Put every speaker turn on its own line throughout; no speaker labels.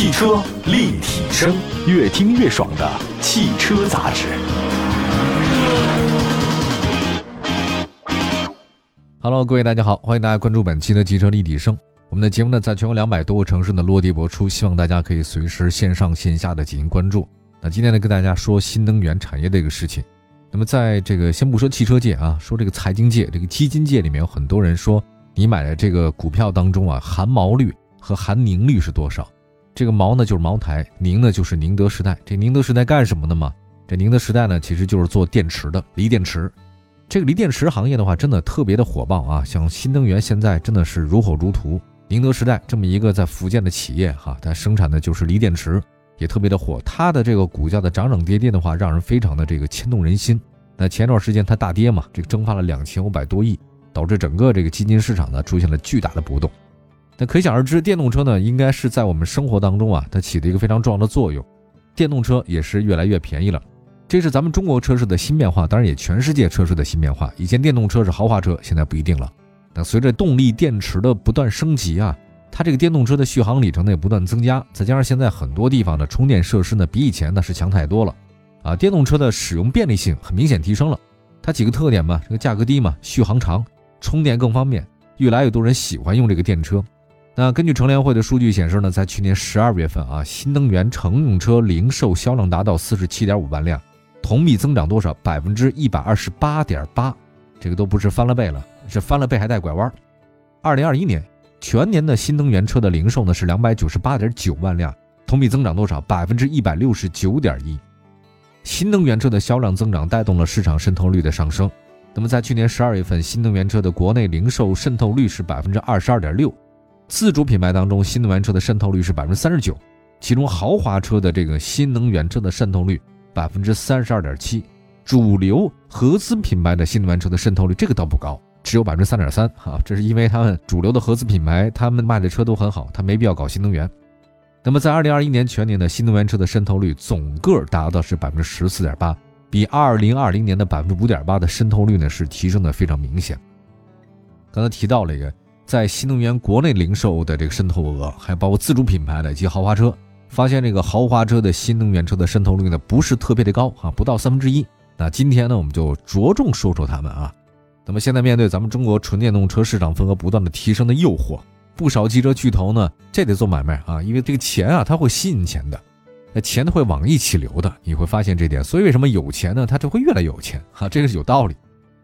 汽车立体声，越听越爽的汽车杂志。
Hello，各位大家好，欢迎大家关注本期的汽车立体声。我们的节目呢，在全国两百多个城市呢落地播出，希望大家可以随时线上线下的进行关注。那今天呢，跟大家说新能源产业的一个事情。那么在这个先不说汽车界啊，说这个财经界、这个基金界里面，有很多人说，你买的这个股票当中啊，含毛率和含宁率是多少？这个茅呢就是茅台，宁呢就是宁德时代。这宁德时代干什么的嘛？这宁德时代呢，其实就是做电池的，锂电池。这个锂电池行业的话，真的特别的火爆啊！像新能源现在真的是如火如荼。宁德时代这么一个在福建的企业哈，它生产的就是锂电池，也特别的火。它的这个股价的涨涨跌跌的话，让人非常的这个牵动人心。那前段时间它大跌嘛，这个蒸发了两千五百多亿，导致整个这个基金市场呢出现了巨大的波动。那可想而知，电动车呢应该是在我们生活当中啊，它起的一个非常重要的作用。电动车也是越来越便宜了，这是咱们中国车市的新变化，当然也全世界车市的新变化。以前电动车是豪华车，现在不一定了。那随着动力电池的不断升级啊，它这个电动车的续航里程呢也不断增加，再加上现在很多地方的充电设施呢比以前呢是强太多了，啊，电动车的使用便利性很明显提升了。它几个特点嘛，这个价格低嘛，续航长，充电更方便，越来越多人喜欢用这个电车。那根据乘联会的数据显示呢，在去年十二月份啊，新能源乘用车零售销量达到四十七点五万辆，同比增长多少？百分之一百二十八点八，这个都不是翻了倍了。是翻了倍还带拐弯。二零二一年全年的新能源车的零售呢是两百九十八点九万辆，同比增长多少？百分之一百六十九点一。新能源车的销量增长带动了市场渗透率的上升。那么在去年十二月份，新能源车的国内零售渗透率是百分之二十二点六。自主品牌当中，新能源车的渗透率是百分之三十九，其中豪华车的这个新能源车的渗透率百分之三十二点七。主流合资品牌的新能源车的渗透率这个倒不高。只有百分之三点三，哈，这是因为他们主流的合资品牌，他们卖的车都很好，他没必要搞新能源。那么在二零二一年全年的新能源车的渗透率总个达到是百分之十四点八，比二零二零年的百分之五点八的渗透率呢是提升的非常明显。刚才提到了一个，在新能源国内零售的这个渗透额，还包括自主品牌的以及豪华车，发现这个豪华车的新能源车的渗透率呢不是特别的高啊，不到三分之一。那今天呢，我们就着重说说他们啊。那么现在面对咱们中国纯电动车市场份额不断的提升的诱惑，不少汽车巨头呢，这得做买卖啊，因为这个钱啊，它会吸引钱的，那钱会往一起流的，你会发现这点。所以为什么有钱呢，它就会越来越有钱啊？这个是有道理，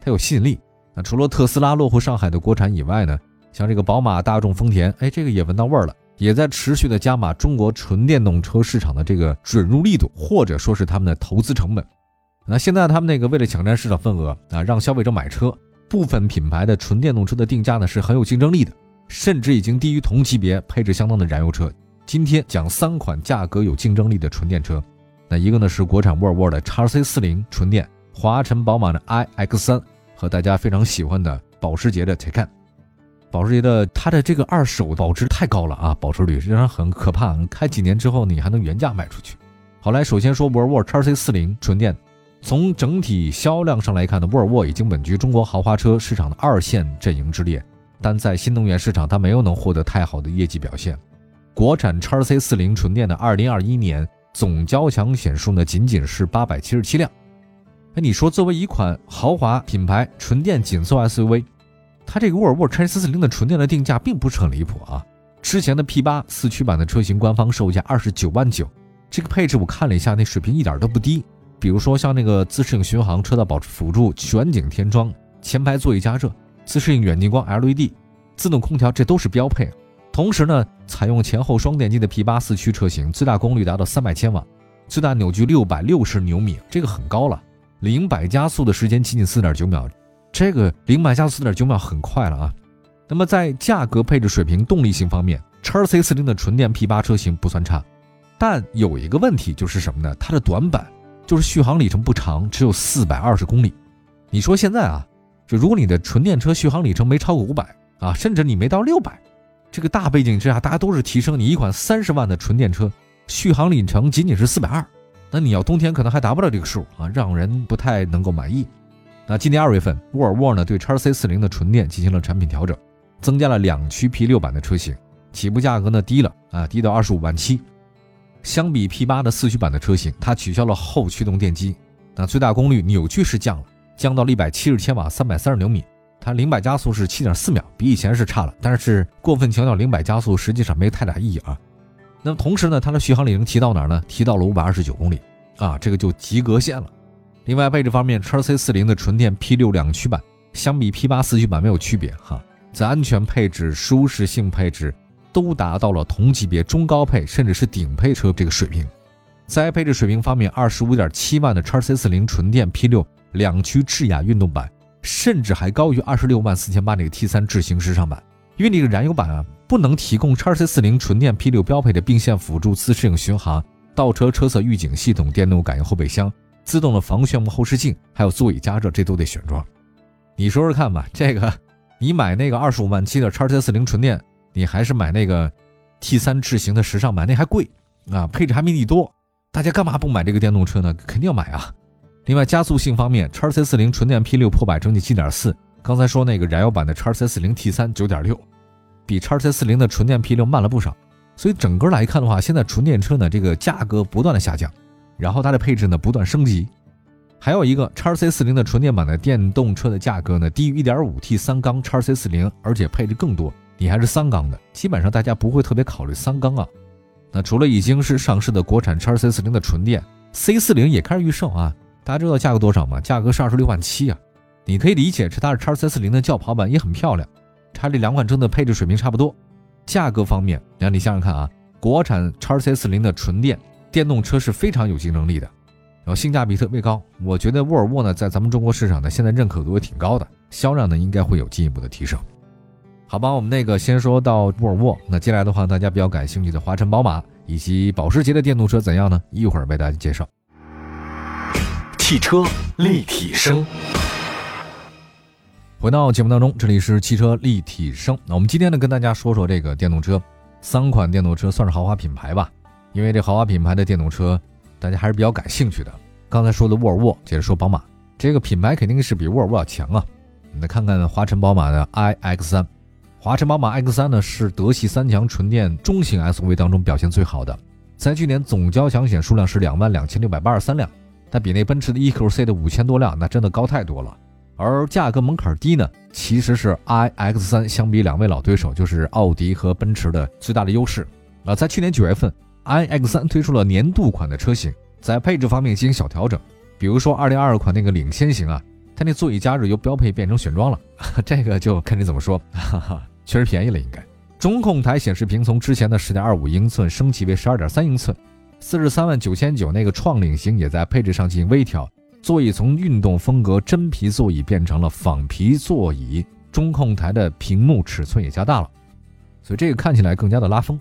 它有吸引力。那除了特斯拉落户上海的国产以外呢，像这个宝马、大众、丰田，哎，这个也闻到味儿了，也在持续的加码中国纯电动车市场的这个准入力度，或者说是他们的投资成本。那现在他们那个为了抢占市场份额啊，让消费者买车。部分品牌的纯电动车的定价呢是很有竞争力的，甚至已经低于同级别配置相当的燃油车。今天讲三款价格有竞争力的纯电车，那一个呢是国产沃尔沃的 x C 四零纯电，华晨宝马的 iX 三和大家非常喜欢的保时捷的 Taycan。保时捷的它的这个二手保值太高了啊，保值率实际上很可怕，开几年之后你还能原价卖出去。好来，首先说沃尔沃 x C 四零纯电。从整体销量上来看呢，沃尔沃已经稳居中国豪华车市场的二线阵营之列，但在新能源市场，它没有能获得太好的业绩表现。国产叉 C 四零纯电的二零二一年总交强险数呢，仅仅是八百七十七辆。哎，你说作为一款豪华品牌纯电紧凑 SUV，它这个沃尔沃叉 C 四零的纯电的定价并不是很离谱啊。之前的 P 八四驱版的车型官方售价二十九万九，这个配置我看了一下，那水平一点都不低。比如说像那个自适应巡航、车道保持辅助、全景天窗、前排座椅加热、自适应远近光 LED、自动空调，这都是标配。同时呢，采用前后双电机的 P8 四驱车型，最大功率达到三百千瓦，最大扭矩六百六十牛米，这个很高了。零百加速的时间仅仅四点九秒，这个零百加速四点九秒很快了啊。那么在价格、配置水平、动力性方面，叉 C 四零的纯电 P8 车型不算差，但有一个问题就是什么呢？它的短板。就是续航里程不长，只有四百二十公里。你说现在啊，就如果你的纯电车续航里程没超过五百啊，甚至你没到六百，这个大背景之下，大家都是提升。你一款三十万的纯电车，续航里程仅仅是四百二，那你要冬天可能还达不到这个数啊，让人不太能够满意。那今年二月份，沃尔沃呢对叉 C 四零的纯电进行了产品调整，增加了两驱 P 六版的车型，起步价格呢低了啊，低到二十五万七。相比 P8 的四驱版的车型，它取消了后驱动电机，那最大功率扭矩是降了，降到了一百七十千瓦，三百三十牛米。它零百加速是七点四秒，比以前是差了，但是过分强调零百加速实际上没太大意义啊。那么同时呢，它的续航里程提到哪儿呢？提到了五百二十九公里啊，这个就及格线了。另外配置方面，叉 C 四零的纯电 P 六两驱版相比 P 八四驱版没有区别哈，在安全配置、舒适性配置都达到了同级别中高配甚至是顶配车这个水平。在配置水平方面，二十五点七万的叉 C 四零纯电 P 六两驱智雅运动版。甚至还高于二十六万四千八那个 T 三智行时尚版，因为那个燃油版啊不能提供叉 C 四零纯电 P 六标配的并线辅助、自适应巡航、倒车车侧预警系统、电动感应后备箱、自动的防眩目后视镜，还有座椅加热，这都得选装。你说说看吧，这个你买那个二十五万七的叉 C 四零纯电，你还是买那个 T 三智行的时尚版，那还贵啊，配置还没你多，大家干嘛不买这个电动车呢？肯定要买啊。另外，加速性方面，叉 C 四零纯电 P 六破百整体七点四。刚才说那个燃油版的叉 C 四零 T 三九点六，比叉 C 四零的纯电 P 六慢了不少。所以整个来看的话，现在纯电车呢这个价格不断的下降，然后它的配置呢不断升级。还有一个叉 C 四零的纯电版的电动车的价格呢低于一点五 T 三缸叉 C 四零，而且配置更多。你还是三缸的，基本上大家不会特别考虑三缸啊。那除了已经是上市的国产叉 C 四零的纯电 C 四零也开始预售啊。大家知道价格多少吗？价格是二十六万七啊！你可以理解是它是叉 C 四零的轿跑版，也很漂亮。它这两款车的配置水平差不多，价格方面，那你想想看啊，国产叉 C 四零的纯电电动车是非常有竞争力的，然后性价比特别高。我觉得沃尔沃呢，在咱们中国市场呢，现在认可度也挺高的，销量呢应该会有进一步的提升。好吧，我们那个先说到沃尔沃，那接下来的话，大家比较感兴趣的华晨宝马以及保时捷的电动车怎样呢？一会儿为大家介绍。
汽车立体声，
回到节目当中，这里是汽车立体声。那我们今天呢，跟大家说说这个电动车，三款电动车算是豪华品牌吧。因为这豪华品牌的电动车，大家还是比较感兴趣的。刚才说的沃尔沃，接着说宝马，这个品牌肯定是比沃尔沃要强啊。你再看看华晨宝马的 iX 三，华晨宝马 X 三呢是德系三强纯电中型 SUV 当中表现最好的，在去年总交强险数量是两万两千六百八十三辆。它比那奔驰的 EQC 的五千多辆，那真的高太多了。而价格门槛低呢，其实是 iX3 相比两位老对手，就是奥迪和奔驰的最大的优势。啊，在去年九月份，iX3 推出了年度款的车型，在配置方面进行小调整，比如说2022款那个领先型啊，它那座椅加热由标配变成选装了，这个就看你怎么说，哈哈，确实便宜了应该。中控台显示屏从之前的10.25英寸升级为12.3英寸。四十三万九千九那个创领型也在配置上进行微调，座椅从运动风格真皮座椅变成了仿皮座椅，中控台的屏幕尺寸也加大了，所以这个看起来更加的拉风。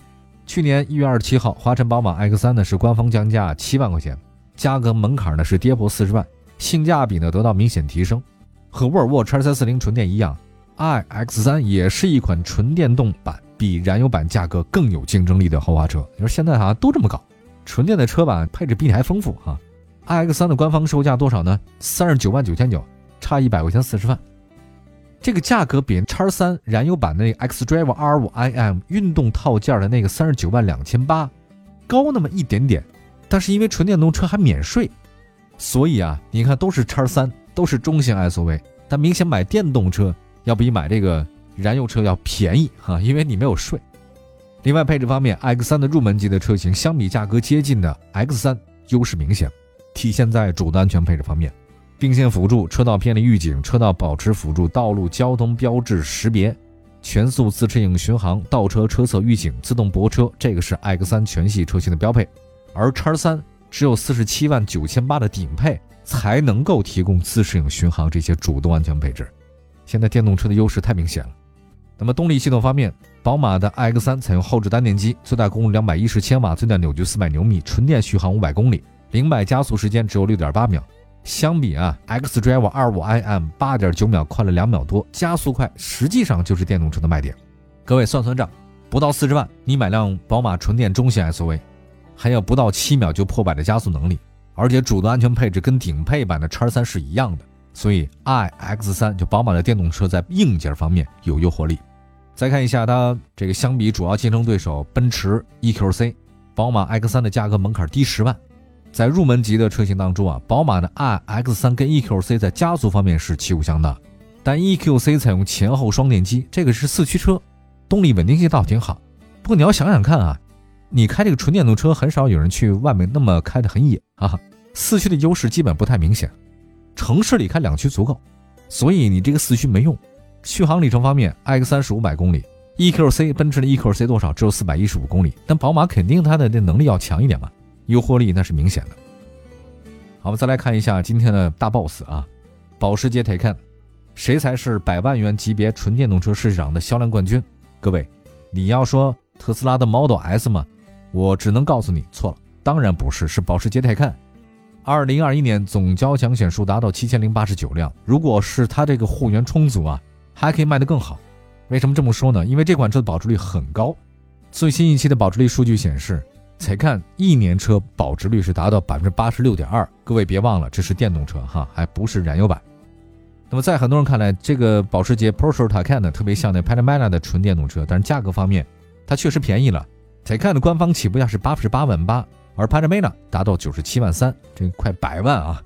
去年一月二十七号，华晨宝马 X 三呢是官方降价七万块钱，价格门槛呢是跌破四十万，性价比呢得到明显提升。和沃尔沃 X 三四零纯电一样，iX 三也是一款纯电动版，比燃油版价格更有竞争力的豪华车。你说现在好像都这么搞。纯电的车版配置比你还丰富哈，iX 三的官方售价多少呢？三十九万九千九，差一百块钱四十万。这个价格比叉三燃油版的那个 xDrive R5 iM 运动套件的那个三十九万两千八高那么一点点，但是因为纯电动车还免税，所以啊，你看都是叉三，都是中型 SUV，但明显买电动车要比买这个燃油车要便宜哈，因为你没有税。另外，配置方面，X3 的入门级的车型相比价格接近的 X3 优势明显，体现在主动安全配置方面，并线辅助、车道偏离预警、车道保持辅助、道路交通标志识别、全速自适应巡航、倒车车侧预警、自动泊车，这个是 X3 全系车型的标配。而叉三只有四十七万九千八的顶配才能够提供自适应巡航这些主动安全配置。现在电动车的优势太明显了。那么动力系统方面，宝马的 X3 采用后置单电机，最大功率两百一十千瓦，最大扭矩四百牛米，纯电续航五百公里，零百加速时间只有六点八秒。相比啊，xDrive 二五 iM 八点九秒快了两秒多，加速快，实际上就是电动车的卖点。各位算算账，不到四十万，你买辆宝马纯电中型 SUV，还有不到七秒就破百的加速能力，而且主动安全配置跟顶配版的叉三是一样的，所以 iX3 就宝马的电动车在硬件方面有诱惑力。再看一下它这个相比主要竞争对手奔驰 EQC，宝马 X3 的价格门槛低十万。在入门级的车型当中啊，宝马的 iX3 跟 EQC 在加速方面是旗鼓相当，但 EQC 采用前后双电机，这个是四驱车，动力稳定性倒挺好。不过你要想想看啊，你开这个纯电动车，很少有人去外面那么开的很野啊，四驱的优势基本不太明显，城市里开两驱足够，所以你这个四驱没用。续航里程方面，iX3 是五百公里，EQC 奔驰的 EQC 多少？只有四百一十五公里，但宝马肯定它的这能力要强一点嘛。诱惑力那是明显的。好，我们再来看一下今天的大 boss 啊，保时捷 Taycan，谁才是百万元级别纯电动车市场的销量冠军？各位，你要说特斯拉的 Model S 吗？我只能告诉你错了，当然不是，是保时捷 Taycan。二零二一年总交强险数达到七千零八十九辆，如果是它这个货源充足啊，还可以卖得更好。为什么这么说呢？因为这款车的保值率很高，最新一期的保值率数据显示。才看一年车保值率是达到百分之八十六点二，各位别忘了这是电动车哈，还不是燃油版。那么在很多人看来，这个保时捷 Porsche Taycan 呢，特别像那 Panamera 的纯电动车，但是价格方面它确实便宜了。Taycan 的官方起步价是八十八万八，而 Panamera 达到九十七万三，这快百万啊！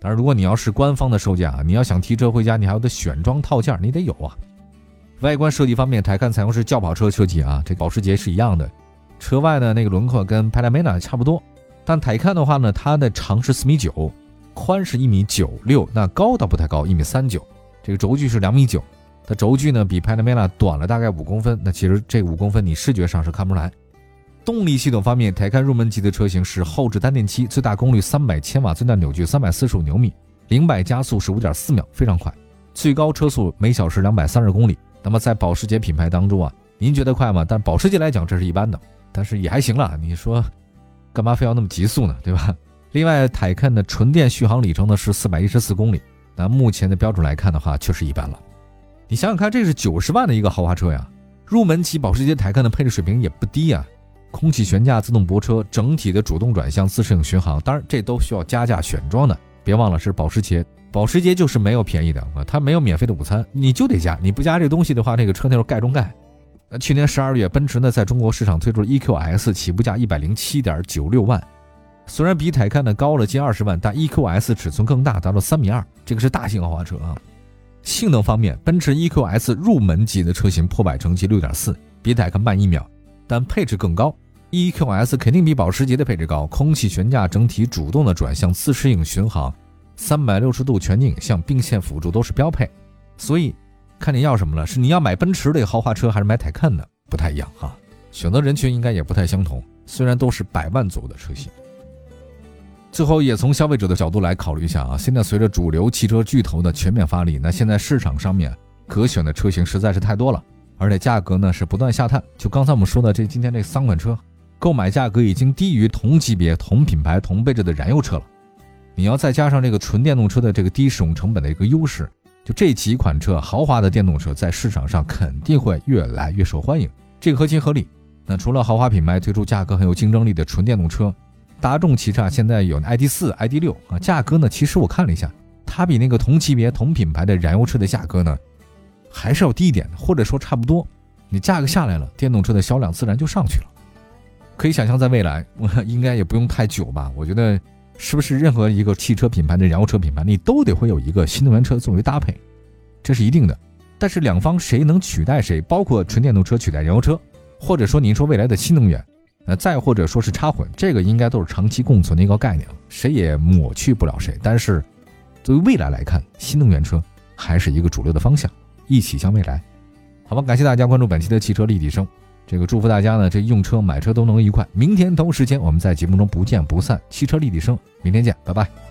当然，如果你要是官方的售价啊，你要想提车回家，你还有的选装套件，你得有啊。外观设计方面，Taycan 采用是轿跑车设计啊，这保时捷是一样的。车外的那个轮廓跟 Panamera 差不多，但台看的话呢，它的长是四米九，宽是一米九六，那高倒不太高，一米三九。这个轴距是两米九，它轴距呢比 Panamera 短了大概五公分。那其实这五公分你视觉上是看不出来。动力系统方面，台看入门级的车型是后置单电机，最大功率三百千瓦，最大扭矩三百四十五牛米，零百加速是五点四秒，非常快，最高车速每小时两百三十公里。那么在保时捷品牌当中啊，您觉得快吗？但保时捷来讲，这是一般的。但是也还行了，你说，干嘛非要那么急速呢？对吧？另外，泰看的纯电续航里程呢是四百一十四公里，那目前的标准来看的话，确实一般了。你想想看，这是九十万的一个豪华车呀，入门级保时捷泰看的配置水平也不低呀，空气悬架、自动泊车、整体的主动转向、自适应巡航，当然这都需要加价选装的。别忘了是保时捷，保时捷就是没有便宜的啊，它没有免费的午餐，你就得加，你不加这东西的话，那个车那时候盖中盖。那去年十二月，奔驰呢在中国市场推出了 EQS，起步价一百零七点九六万，虽然比泰看呢高了近二十万，但 EQS 尺寸更大，达到三米二，这个是大型豪华车啊。性能方面，奔驰 EQS 入门级的车型破百成绩六点四，比泰看慢一秒，但配置更高。EQS 肯定比保时捷的配置高，空气悬架、整体主动的转向、自适应巡航、三百六十度全景影像、并线辅助都是标配，所以。看你要什么了，是你要买奔驰的豪华车，还是买泰看的？不太一样哈，选择人群应该也不太相同。虽然都是百万左右的车型，最后也从消费者的角度来考虑一下啊。现在随着主流汽车巨头的全面发力，那现在市场上面可选的车型实在是太多了，而且价格呢是不断下探。就刚才我们说的这今天这三款车，购买价格已经低于同级别、同品牌、同配置的燃油车了。你要再加上这个纯电动车的这个低使用成本的一个优势。这几款车，豪华的电动车在市场上肯定会越来越受欢迎，这个合情合理。那除了豪华品牌推出价格很有竞争力的纯电动车，大众旗下现在有 ID 四、ID 六啊，价格呢，其实我看了一下，它比那个同级别、同品牌的燃油车的价格呢，还是要低一点，或者说差不多。你价格下来了，电动车的销量自然就上去了。可以想象，在未来，应该也不用太久吧？我觉得。是不是任何一个汽车品牌的燃油车品牌，你都得会有一个新能源车作为搭配，这是一定的。但是两方谁能取代谁，包括纯电动车取代燃油车，或者说您说未来的新能源，呃，再或者说是插混，这个应该都是长期共存的一个概念，谁也抹去不了谁。但是作为未来来看，新能源车还是一个主流的方向，一起向未来。好吧，感谢大家关注本期的汽车立体声。这个祝福大家呢，这用车买车都能愉快。明天同时间，我们在节目中不见不散。汽车立体声，明天见，拜拜。